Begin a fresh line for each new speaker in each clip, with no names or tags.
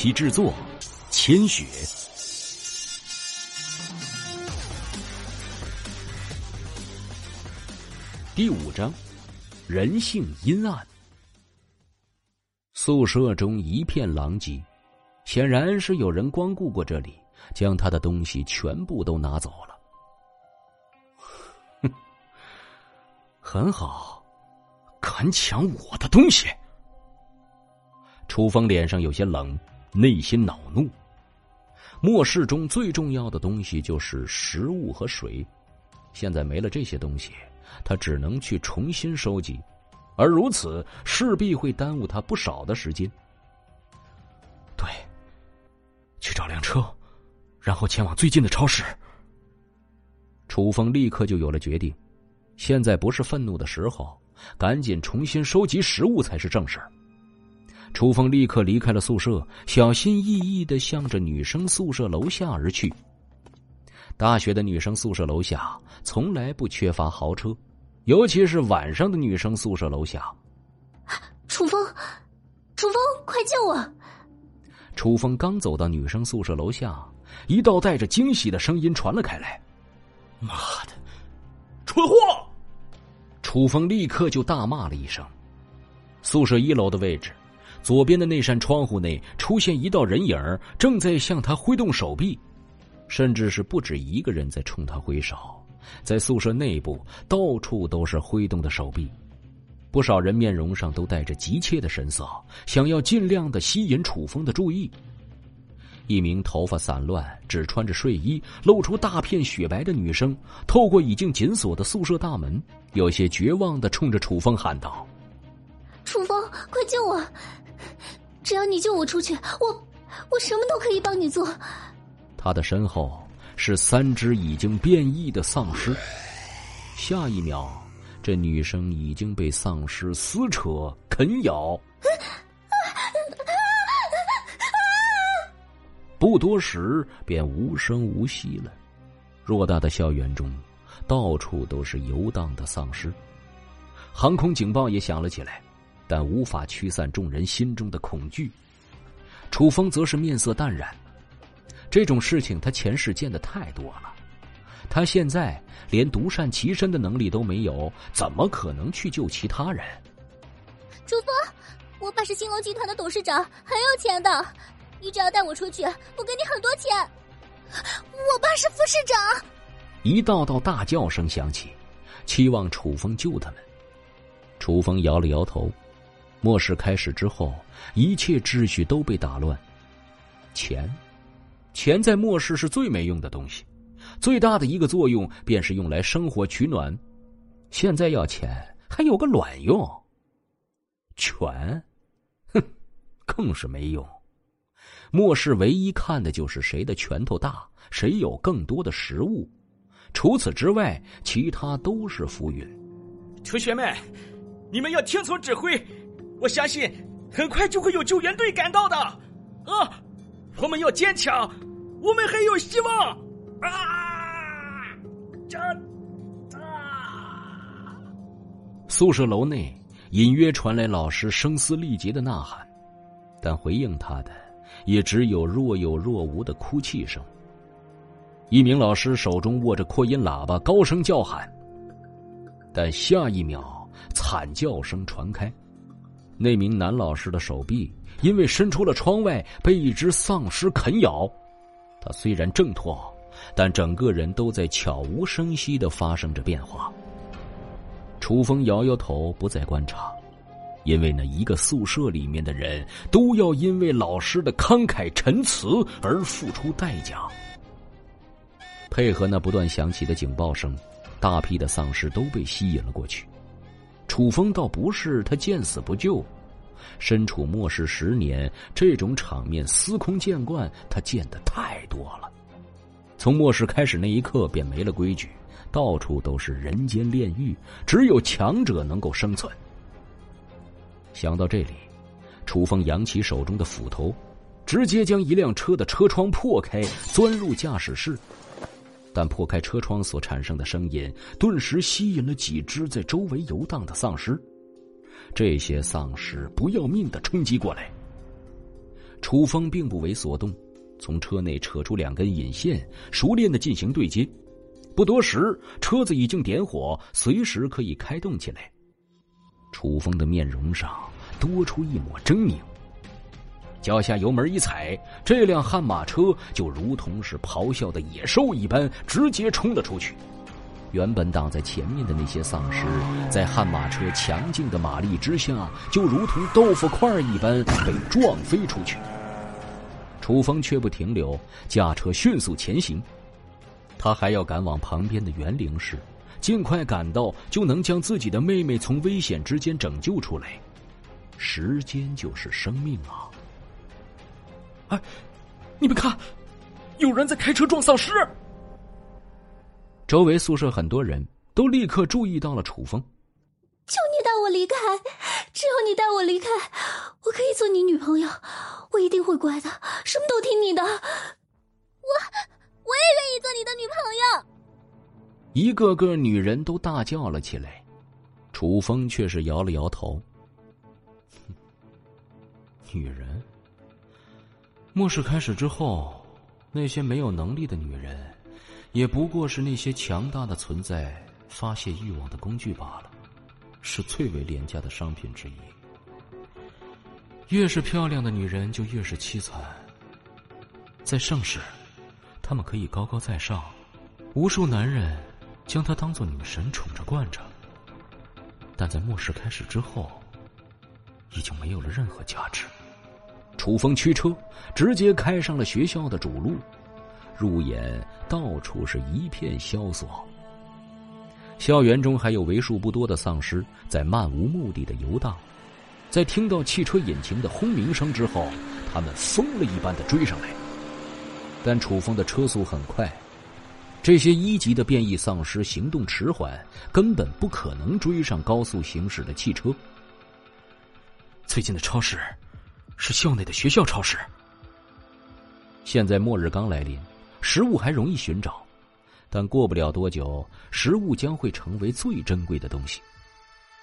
期制作，千雪。第五章，人性阴暗。宿舍中一片狼藉，显然是有人光顾过这里，将他的东西全部都拿走了。哼，很好，敢抢我的东西！楚风脸上有些冷，内心恼怒。末世中最重要的东西就是食物和水，现在没了这些东西，他只能去重新收集，而如此势必会耽误他不少的时间。对，去找辆车，然后前往最近的超市。楚风立刻就有了决定，现在不是愤怒的时候，赶紧重新收集食物才是正事儿。楚风立刻离开了宿舍，小心翼翼的向着女生宿舍楼下而去。大学的女生宿舍楼下从来不缺乏豪车，尤其是晚上的女生宿舍楼下。
楚风，楚风，快救我！
楚风刚走到女生宿舍楼下，一道带着惊喜的声音传了开来：“妈的，蠢货！”楚风立刻就大骂了一声。宿舍一楼的位置。左边的那扇窗户内出现一道人影，正在向他挥动手臂，甚至是不止一个人在冲他挥手。在宿舍内部，到处都是挥动的手臂，不少人面容上都带着急切的神色，想要尽量的吸引楚风的注意。一名头发散乱、只穿着睡衣、露出大片雪白的女生，透过已经紧锁的宿舍大门，有些绝望的冲着楚风喊道：“
楚风，快救我！”只要你救我出去，我我什么都可以帮你做。
他的身后是三只已经变异的丧尸，下一秒，这女生已经被丧尸撕扯、啃咬，不多时便无声无息了。偌大的校园中，到处都是游荡的丧尸，航空警报也响了起来。但无法驱散众人心中的恐惧，楚风则是面色淡然。这种事情他前世见的太多了，他现在连独善其身的能力都没有，怎么可能去救其他人？
楚风，我爸是兴隆集团的董事长，很有钱的。你只要带我出去，我给你很多钱。我爸是副市长。
一道道大叫声响起，期望楚风救他们。楚风摇了摇头。末世开始之后，一切秩序都被打乱。钱，钱在末世是最没用的东西，最大的一个作用便是用来生活取暖。现在要钱，还有个卵用？权，哼，更是没用。末世唯一看的就是谁的拳头大，谁有更多的食物。除此之外，其他都是浮云。
同学们，你们要听从指挥。我相信很快就会有救援队赶到的，啊！我们要坚强，我们还有希望啊！真的！
宿舍楼内隐约传来老师声嘶力竭的呐喊，但回应他的也只有若有若无的哭泣声。一名老师手中握着扩音喇叭，高声叫喊，但下一秒惨叫声传开。那名男老师的手臂因为伸出了窗外，被一只丧尸啃咬。他虽然挣脱，但整个人都在悄无声息的发生着变化。楚风摇摇头，不再观察，因为那一个宿舍里面的人都要因为老师的慷慨陈词而付出代价。配合那不断响起的警报声，大批的丧尸都被吸引了过去。楚风倒不是他见死不救，身处末世十年，这种场面司空见惯，他见得太多了。从末世开始那一刻便没了规矩，到处都是人间炼狱，只有强者能够生存。想到这里，楚风扬起手中的斧头，直接将一辆车的车窗破开，钻入驾驶室。但破开车窗所产生的声音，顿时吸引了几只在周围游荡的丧尸。这些丧尸不要命的冲击过来。楚风并不为所动，从车内扯出两根引线，熟练的进行对接。不多时，车子已经点火，随时可以开动起来。楚风的面容上多出一抹狰狞。脚下油门一踩，这辆悍马车就如同是咆哮的野兽一般，直接冲了出去。原本挡在前面的那些丧尸，在悍马车强劲的马力之下，就如同豆腐块一般被撞飞出去。楚风却不停留，驾车迅速前行。他还要赶往旁边的元灵市，尽快赶到，就能将自己的妹妹从危险之间拯救出来。时间就是生命啊！
哎，你们看，有人在开车撞丧尸。
周围宿舍很多人都立刻注意到了楚风。
求你带我离开，只要你带我离开，我可以做你女朋友，我一定会乖的，什么都听你的。我，我也愿意做你的女朋友。
一个个女人都大叫了起来，楚风却是摇了摇头。女人。末世开始之后，那些没有能力的女人，也不过是那些强大的存在发泄欲望的工具罢了，是最为廉价的商品之一。越是漂亮的女人，就越是凄惨。在盛世，她们可以高高在上，无数男人将她当做女神宠着惯着。但在末世开始之后，已经没有了任何价值。楚风驱车，直接开上了学校的主路，入眼到处是一片萧索。校园中还有为数不多的丧尸在漫无目的的游荡，在听到汽车引擎的轰鸣声之后，他们疯了一般的追上来。但楚风的车速很快，这些一级的变异丧尸行动迟缓，根本不可能追上高速行驶的汽车。
最近的超市。是校内的学校超市。
现在末日刚来临，食物还容易寻找，但过不了多久，食物将会成为最珍贵的东西。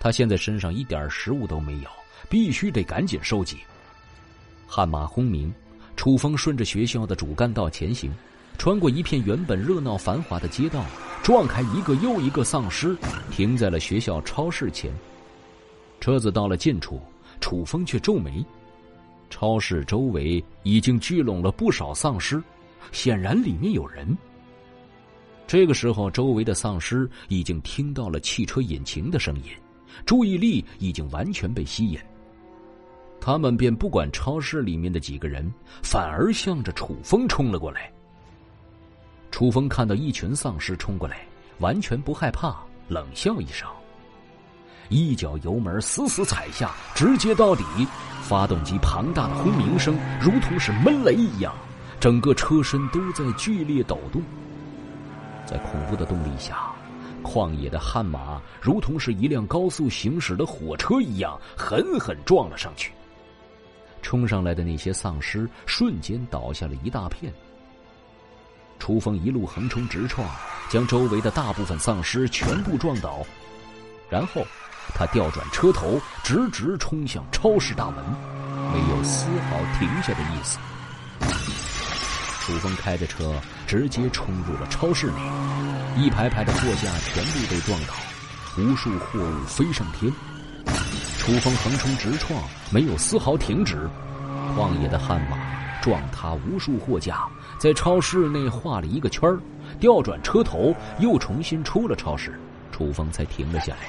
他现在身上一点食物都没有，必须得赶紧收集。悍马轰鸣，楚风顺着学校的主干道前行，穿过一片原本热闹繁华的街道，撞开一个又一个丧尸，停在了学校超市前。车子到了近处，楚风却皱眉。超市周围已经聚拢了不少丧尸，显然里面有人。这个时候，周围的丧尸已经听到了汽车引擎的声音，注意力已经完全被吸引。他们便不管超市里面的几个人，反而向着楚风冲了过来。楚风看到一群丧尸冲过来，完全不害怕，冷笑一声。一脚油门死死踩下，直接到底。发动机庞大的轰鸣声如同是闷雷一样，整个车身都在剧烈抖动。在恐怖的动力下，旷野的悍马如同是一辆高速行驶的火车一样，狠狠撞了上去。冲上来的那些丧尸瞬间倒下了一大片。楚风一路横冲直撞，将周围的大部分丧尸全部撞倒，然后。他调转车头，直直冲向超市大门，没有丝毫停下的意思。楚风开着车直接冲入了超市内，一排排的货架全部被撞倒，无数货物飞上天。楚风横冲直撞，没有丝毫停止。旷野的悍马撞塌无数货架，在超市内画了一个圈儿，调转车头又重新出了超市，楚风才停了下来。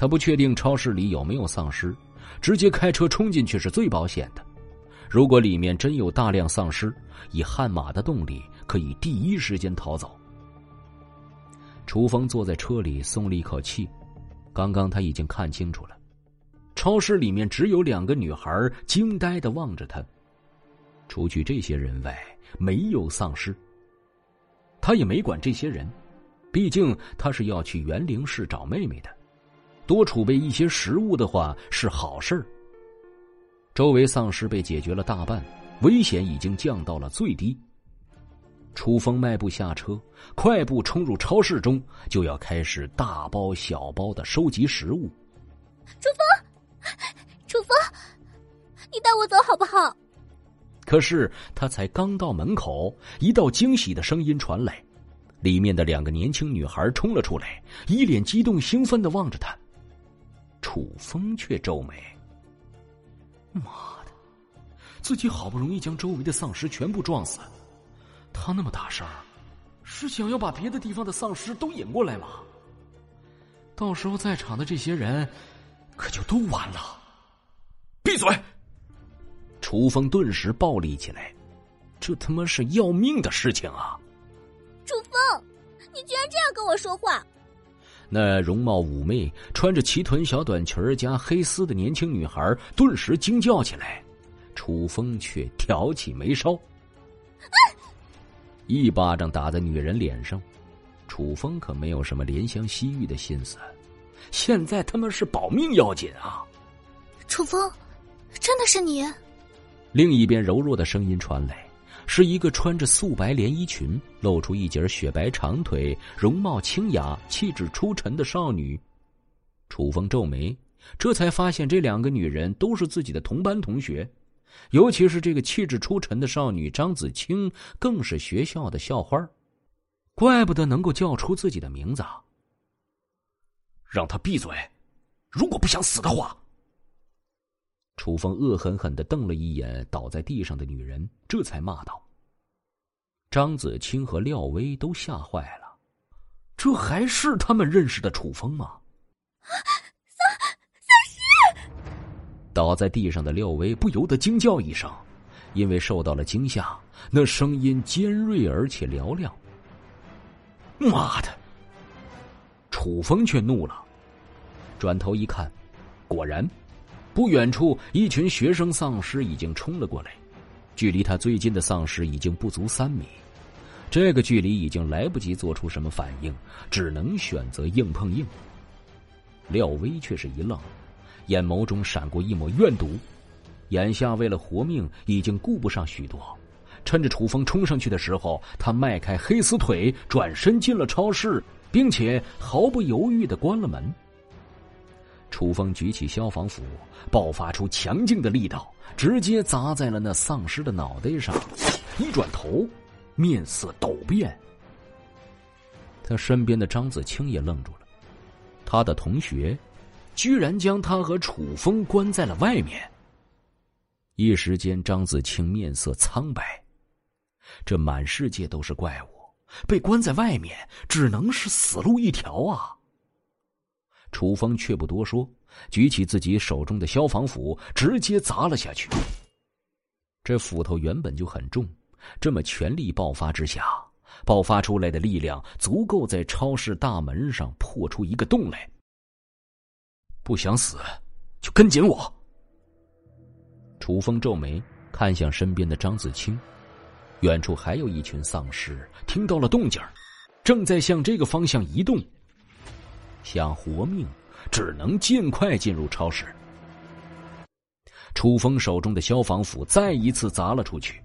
他不确定超市里有没有丧尸，直接开车冲进去是最保险的。如果里面真有大量丧尸，以悍马的动力，可以第一时间逃走。楚风坐在车里松了一口气，刚刚他已经看清楚了，超市里面只有两个女孩惊呆的望着他，除去这些人外，没有丧尸。他也没管这些人，毕竟他是要去元灵市找妹妹的。多储备一些食物的话是好事儿。周围丧尸被解决了大半，危险已经降到了最低。楚风迈步下车，快步冲入超市中，就要开始大包小包的收集食物。
楚风，楚风，你带我走好不好？
可是他才刚到门口，一道惊喜的声音传来，里面的两个年轻女孩冲了出来，一脸激动兴奋的望着他。楚风却皱眉：“妈的，自己好不容易将周围的丧尸全部撞死，他那么大声，是想要把别的地方的丧尸都引过来吗？到时候在场的这些人，可就都完了。”
闭嘴！
楚风顿时暴戾起来，这他妈是要命的事情啊！
楚风，你居然这样跟我说话！
那容貌妩媚、穿着齐臀小短裙加黑丝的年轻女孩顿时惊叫起来，楚风却挑起眉梢，啊、一巴掌打在女人脸上。楚风可没有什么怜香惜玉的心思，现在他妈是保命要紧啊！
楚风，真的是你？
另一边柔弱的声音传来，是一个穿着素白连衣裙、露出一截雪白长腿、容貌清雅、气质出尘的少女。楚风皱眉，这才发现这两个女人都是自己的同班同学，尤其是这个气质出尘的少女张子清，更是学校的校花，怪不得能够叫出自己的名字。
让她闭嘴！如果不想死的话。
楚风恶狠狠的瞪了一眼倒在地上的女人，这才骂道：“张子清和廖威都吓坏了，这还是他们认识的楚风吗？”
丧丧尸！
倒在地上的廖威不由得惊叫一声，因为受到了惊吓，那声音尖锐而且嘹亮。妈的！楚风却怒了，转头一看，果然。不远处，一群学生丧尸已经冲了过来，距离他最近的丧尸已经不足三米，这个距离已经来不及做出什么反应，只能选择硬碰硬。廖威却是一愣，眼眸中闪过一抹怨毒，眼下为了活命，已经顾不上许多。趁着楚风冲上去的时候，他迈开黑丝腿，转身进了超市，并且毫不犹豫的关了门。楚风举起消防斧，爆发出强劲的力道，直接砸在了那丧尸的脑袋上。一转头，面色陡变。他身边的张子清也愣住了，他的同学，居然将他和楚风关在了外面。一时间，张子清面色苍白。这满世界都是怪物，被关在外面，只能是死路一条啊！楚风却不多说，举起自己手中的消防斧，直接砸了下去。这斧头原本就很重，这么全力爆发之下，爆发出来的力量足够在超市大门上破出一个洞来。不想死，就跟紧我。楚风皱眉，看向身边的张子清，远处还有一群丧尸，听到了动静，正在向这个方向移动。想活命，只能尽快进入超市。楚风手中的消防斧再一次砸了出去，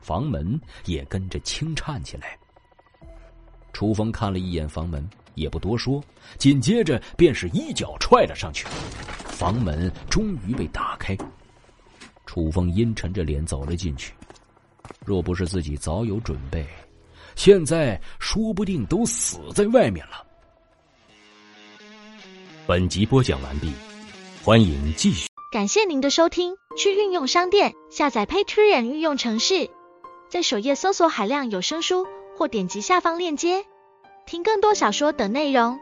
房门也跟着轻颤起来。楚风看了一眼房门，也不多说，紧接着便是一脚踹了上去，房门终于被打开。楚风阴沉着脸走了进去，若不是自己早有准备，现在说不定都死在外面了。本集播讲完毕，欢迎继续。
感谢您的收听，去运用商店下载 Patreon 运用城市，在首页搜索海量有声书，或点击下方链接听更多小说等内容。